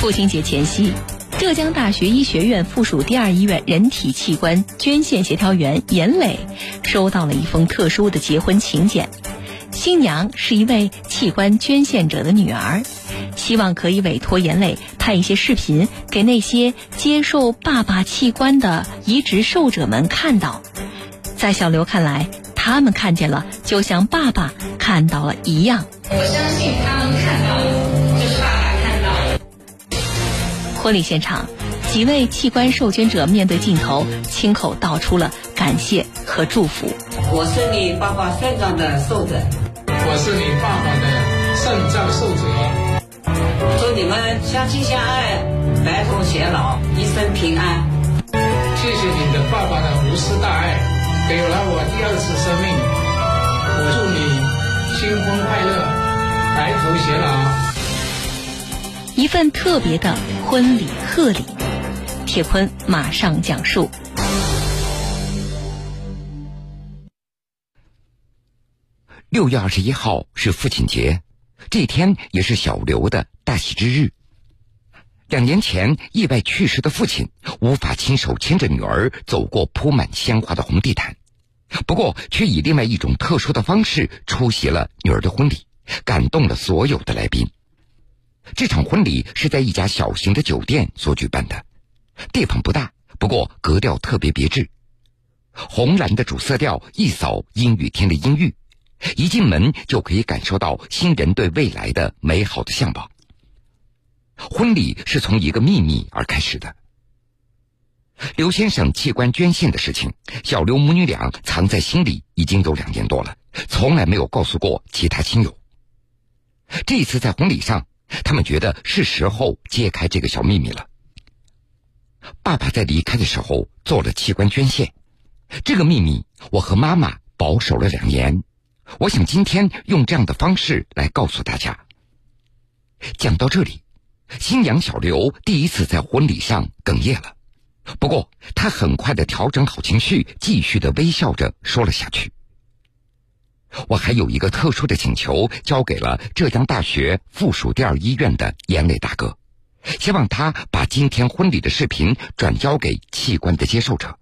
父亲节前夕，浙江大学医学院附属第二医院人体器官捐献协调员严磊收到了一封特殊的结婚请柬。新娘是一位器官捐献者的女儿，希望可以委托严磊拍一些视频给那些接受爸爸器官的移植受者们看到。在小刘看来，他们看见了，就像爸爸看到了一样。我相信他们看到婚礼现场，几位器官受捐者面对镜头，亲口道出了感谢和祝福。我是你爸爸肾脏的受者，我是你爸爸的肾脏受者。祝你们相亲相爱，白头偕老，一生平安。谢谢你的爸爸的无私大爱，给了我第二次生命。我祝你新婚快乐，白头偕老。一份特别的婚礼贺礼，铁坤马上讲述。六月二十一号是父亲节，这天也是小刘的大喜之日。两年前意外去世的父亲无法亲手牵着女儿走过铺满鲜花的红地毯，不过却以另外一种特殊的方式出席了女儿的婚礼，感动了所有的来宾。这场婚礼是在一家小型的酒店所举办的，地方不大，不过格调特别别致。红蓝的主色调一扫阴雨天的阴郁，一进门就可以感受到新人对未来的美好的向往。婚礼是从一个秘密而开始的。刘先生器官捐献的事情，小刘母女俩藏在心里已经有两年多了，从来没有告诉过其他亲友。这次在婚礼上。他们觉得是时候揭开这个小秘密了。爸爸在离开的时候做了器官捐献，这个秘密我和妈妈保守了两年。我想今天用这样的方式来告诉大家。讲到这里，新娘小刘第一次在婚礼上哽咽了，不过她很快的调整好情绪，继续的微笑着说了下去。我还有一个特殊的请求，交给了浙江大学附属第二医院的严磊大哥，希望他把今天婚礼的视频转交给器官的接受者。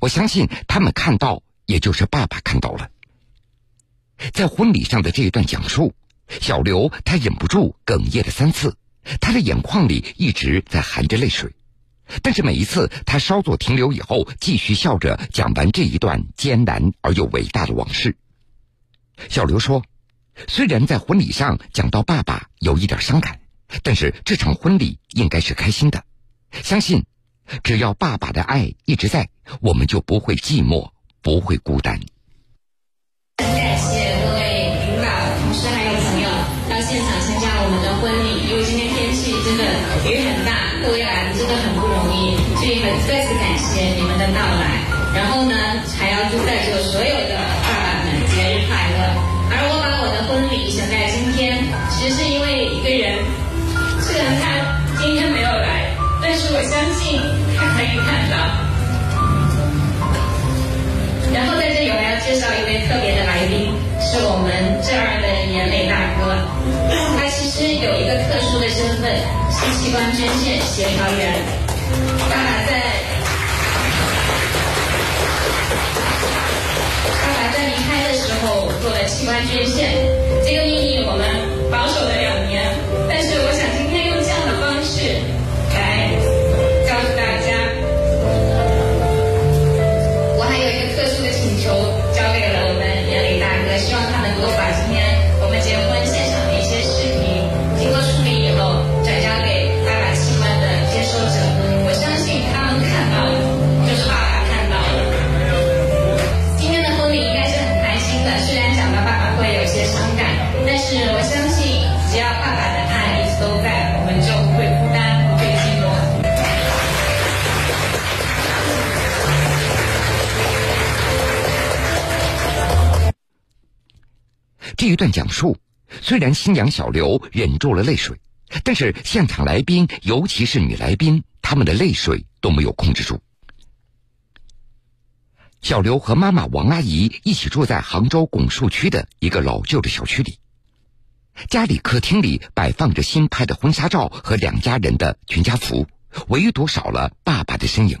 我相信他们看到，也就是爸爸看到了。在婚礼上的这一段讲述，小刘他忍不住哽咽了三次，他的眼眶里一直在含着泪水，但是每一次他稍作停留以后，继续笑着讲完这一段艰难而又伟大的往事。小刘说：“虽然在婚礼上讲到爸爸有一点伤感，但是这场婚礼应该是开心的。相信，只要爸爸的爱一直在，我们就不会寂寞，不会孤单。”很感谢各位领导、同事还有朋友到现场参加我们的婚礼，因为今天天气真的雨很大，各位来真的很不容易，所以很再次感谢你们的到来。然后呢，还要祝在座所有的我的婚礼选在今天，其实是因为一个人，虽然他今天没有来，但是我相信他可以看到。然后在这里我要介绍一位特别的来宾，是我们这儿的眼泪大哥。他其实有一个特殊的身份，是器官捐献协调员。爸爸在。爸爸在离开的时候做了器官捐献，这个秘密我们保守了两年，段讲述，虽然新娘小刘忍住了泪水，但是现场来宾，尤其是女来宾，他们的泪水都没有控制住。小刘和妈妈王阿姨一起住在杭州拱墅区的一个老旧的小区里。家里客厅里摆放着新拍的婚纱照和两家人的全家福，唯独少了爸爸的身影。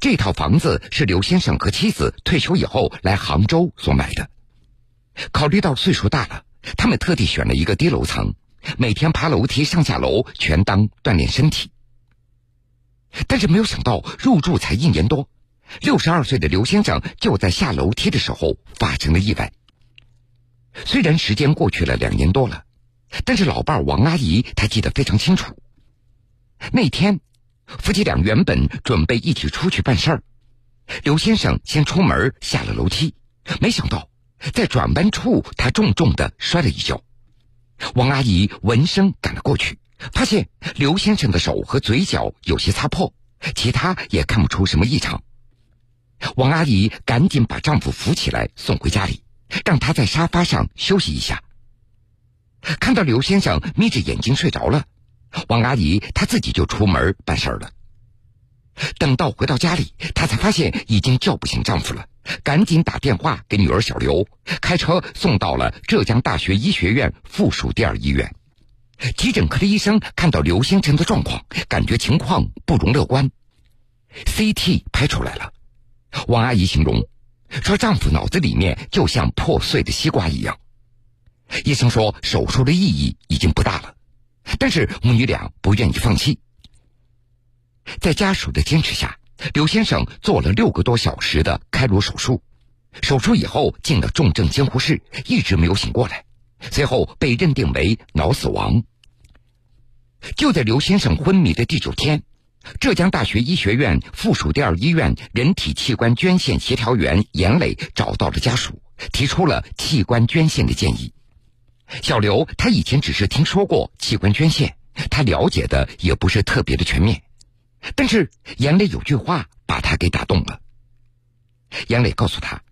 这套房子是刘先生和妻子退休以后来杭州所买的。考虑到岁数大了，他们特地选了一个低楼层，每天爬楼梯上下楼全当锻炼身体。但是没有想到，入住才一年多，六十二岁的刘先生就在下楼梯的时候发生了意外。虽然时间过去了两年多了，但是老伴王阿姨她记得非常清楚。那天，夫妻俩原本准备一起出去办事儿，刘先生先出门下了楼梯，没想到在转弯处他重重的摔了一跤。王阿姨闻声赶了过去，发现刘先生的手和嘴角有些擦破，其他也看不出什么异常。王阿姨赶紧把丈夫扶起来送回家里。让他在沙发上休息一下。看到刘先生眯着眼睛睡着了，王阿姨她自己就出门办事了。等到回到家里，她才发现已经叫不醒丈夫了，赶紧打电话给女儿小刘，开车送到了浙江大学医学院附属第二医院。急诊科的医生看到刘先生的状况，感觉情况不容乐观。CT 拍出来了，王阿姨形容。说丈夫脑子里面就像破碎的西瓜一样，医生说手术的意义已经不大了，但是母女俩不愿意放弃。在家属的坚持下，刘先生做了六个多小时的开颅手术，手术以后进了重症监护室，一直没有醒过来，随后被认定为脑死亡。就在刘先生昏迷的第九天。浙江大学医学院附属第二医院人体器官捐献协调员严磊找到了家属，提出了器官捐献的建议。小刘他以前只是听说过器官捐献，他了解的也不是特别的全面。但是严磊有句话把他给打动了。杨磊告诉他，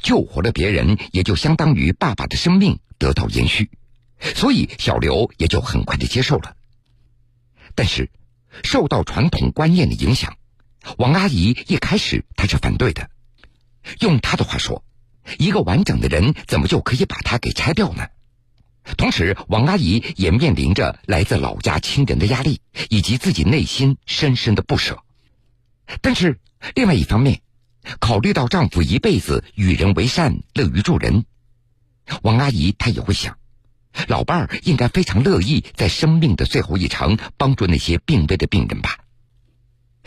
救活了别人，也就相当于爸爸的生命得到延续，所以小刘也就很快的接受了。但是。受到传统观念的影响，王阿姨一开始她是反对的。用她的话说，一个完整的人怎么就可以把它给拆掉呢？同时，王阿姨也面临着来自老家亲人的压力，以及自己内心深深的不舍。但是，另外一方面，考虑到丈夫一辈子与人为善、乐于助人，王阿姨她也会想。老伴儿应该非常乐意在生命的最后一程帮助那些病危的病人吧。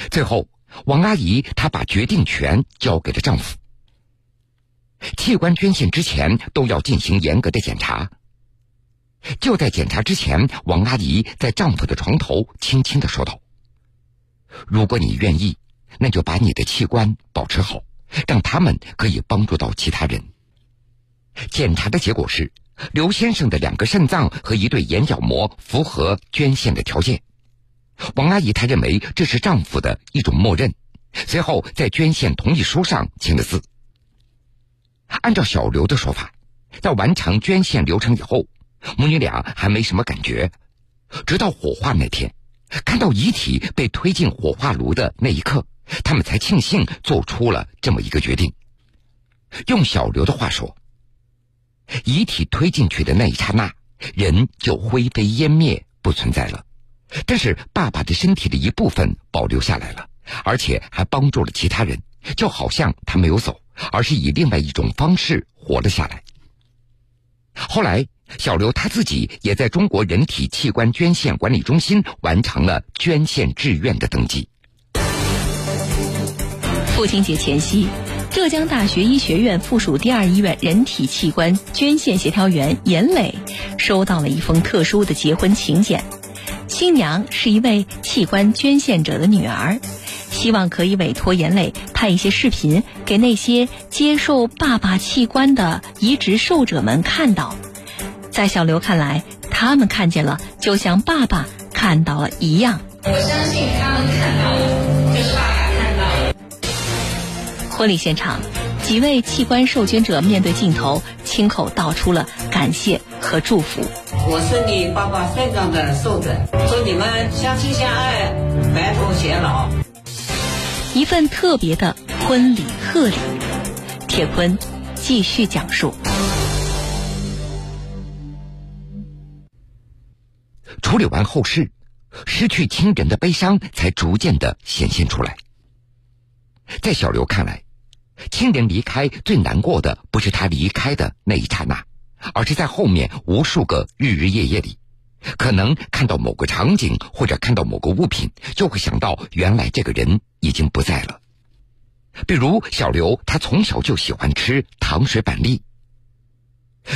最后，王阿姨她把决定权交给了丈夫。器官捐献之前都要进行严格的检查。就在检查之前，王阿姨在丈夫的床头轻轻的说道：“如果你愿意，那就把你的器官保持好，让他们可以帮助到其他人。”检查的结果是。刘先生的两个肾脏和一对眼角膜符合捐献的条件，王阿姨她认为这是丈夫的一种默认，随后在捐献同意书上签了字。按照小刘的说法，在完成捐献流程以后，母女俩还没什么感觉，直到火化那天，看到遗体被推进火化炉的那一刻，他们才庆幸做出了这么一个决定。用小刘的话说。遗体推进去的那一刹那，人就灰飞烟灭，不存在了。但是爸爸的身体的一部分保留下来了，而且还帮助了其他人，就好像他没有走，而是以另外一种方式活了下来。后来，小刘他自己也在中国人体器官捐献管理中心完成了捐献志愿的登记。父亲节前夕。浙江大学医学院附属第二医院人体器官捐献协调员严磊收到了一封特殊的结婚请柬，新娘是一位器官捐献者的女儿，希望可以委托严磊拍一些视频给那些接受爸爸器官的移植受者们看到。在小刘看来，他们看见了，就像爸爸看到了一样。我相信他们看到了，就是爸爸看到了。婚礼现场，几位器官受捐者面对镜头，亲口道出了感谢和祝福。我是你爸爸肾脏的受者，祝你们相亲相爱，白头偕老。一份特别的婚礼贺礼，铁坤继续讲述。处理完后事，失去亲人的悲伤才逐渐的显现出来。在小刘看来，亲人离开最难过的不是他离开的那一刹那，而是在后面无数个日日夜夜里，可能看到某个场景或者看到某个物品，就会想到原来这个人已经不在了。比如小刘，他从小就喜欢吃糖水板栗，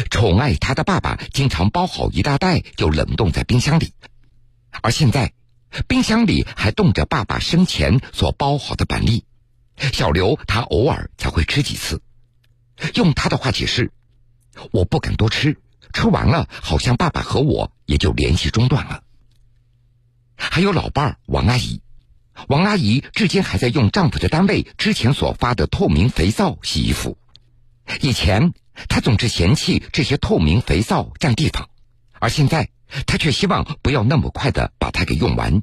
宠爱他的爸爸经常包好一大袋就冷冻在冰箱里，而现在，冰箱里还冻着爸爸生前所包好的板栗。小刘他偶尔才会吃几次，用他的话解释：“我不敢多吃，吃完了好像爸爸和我也就联系中断了。”还有老伴儿王阿姨。王阿姨至今还在用丈夫的单位之前所发的透明肥皂洗衣服。以前她总是嫌弃这些透明肥皂占地方，而现在她却希望不要那么快的把它给用完。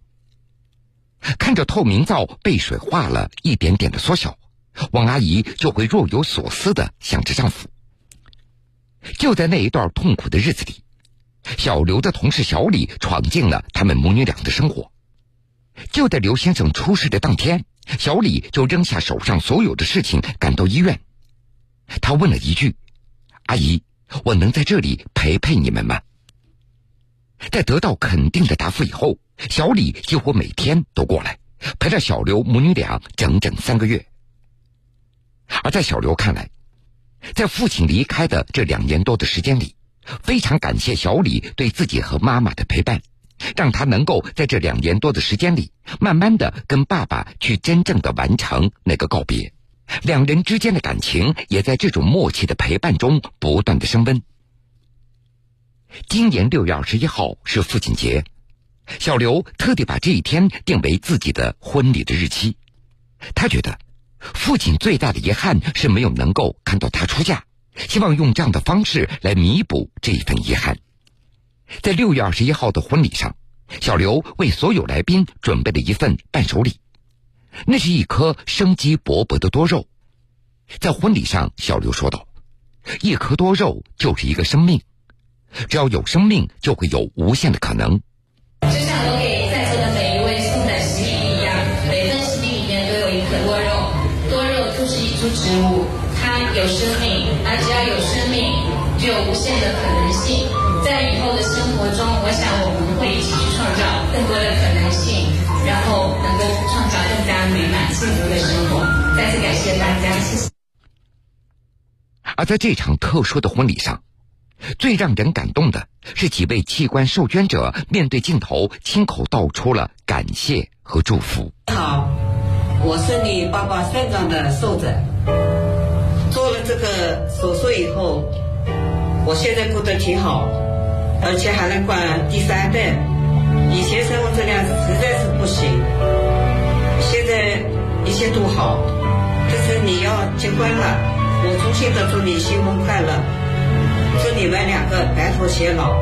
看着透明皂被水化了一点点的缩小，王阿姨就会若有所思的想着丈夫。就在那一段痛苦的日子里，小刘的同事小李闯进了他们母女俩的生活。就在刘先生出事的当天，小李就扔下手上所有的事情，赶到医院。他问了一句：“阿姨，我能在这里陪陪你们吗？”在得到肯定的答复以后，小李几乎每天都过来陪着小刘母女俩整整三个月。而在小刘看来，在父亲离开的这两年多的时间里，非常感谢小李对自己和妈妈的陪伴。让他能够在这两年多的时间里，慢慢的跟爸爸去真正的完成那个告别，两人之间的感情也在这种默契的陪伴中不断的升温。今年六月二十一号是父亲节，小刘特地把这一天定为自己的婚礼的日期。他觉得，父亲最大的遗憾是没有能够看到他出嫁，希望用这样的方式来弥补这一份遗憾。在六月二十一号的婚礼上，小刘为所有来宾准备了一份伴手礼，那是一颗生机勃勃的多肉。在婚礼上，小刘说道：“一颗多肉就是一个生命，只要有生命，就会有无限的可能。”就像我给在座的每一位送的食品一样，每份食品里面都有一颗多肉，多肉就是一株植物，它有生命，而只要有生命，就有无限的可能性。在以后的生活中，我想我们会一起去创造更多的可能性，然后能够幸福的生活。再次感谢大家，谢谢。而在这场特殊的婚礼上，最让人感动的是几位器官受捐者面对镜头，亲口道出了感谢和祝福。好，我是你爸爸肾脏的受者，做了这个手术以后，我现在过得挺好。而且还能管第三代，以前生活质量实在是不行，现在一切都好。这次你要结婚了，我衷心的祝你新婚快乐，祝你们两个白头偕老，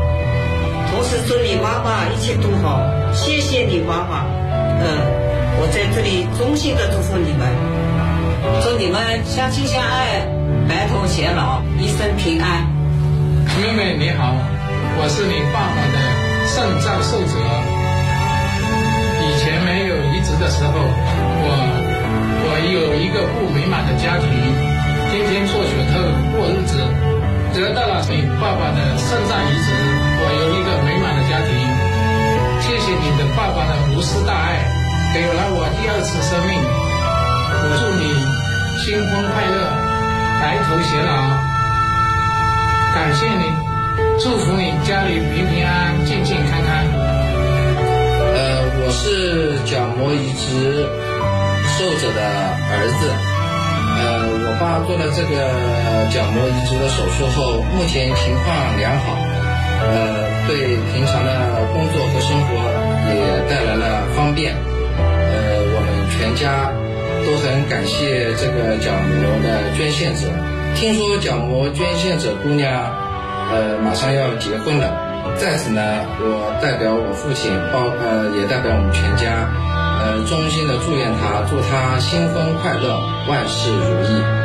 同时祝你妈妈一切都好。谢谢你妈妈，嗯，我在这里衷心的祝福你们，祝你们相亲相爱，白头偕老，一生平安。妹妹你好。我是你爸爸的肾脏受者。以前没有移植的时候，我我有一个不美满的家庭，天天做血透过日子。得到了你爸爸的肾脏移植，我有一个美满的家庭。谢谢你的爸爸的无私大爱，给了我第二次生命。我祝你新婚快乐，白头偕老。感谢你。祝福你家里平平安安、健健康康。呃，我是角膜移植受者的儿子。呃，我爸做了这个角膜移植的手术后，目前情况良好。呃，对平常的工作和生活也带来了方便。呃，我们全家都很感谢这个角膜的捐献者。听说角膜捐献者姑娘。呃，马上要结婚了，在此呢，我代表我父亲，包呃，也代表我们全家，呃，衷心的祝愿他，祝他新婚快乐，万事如意。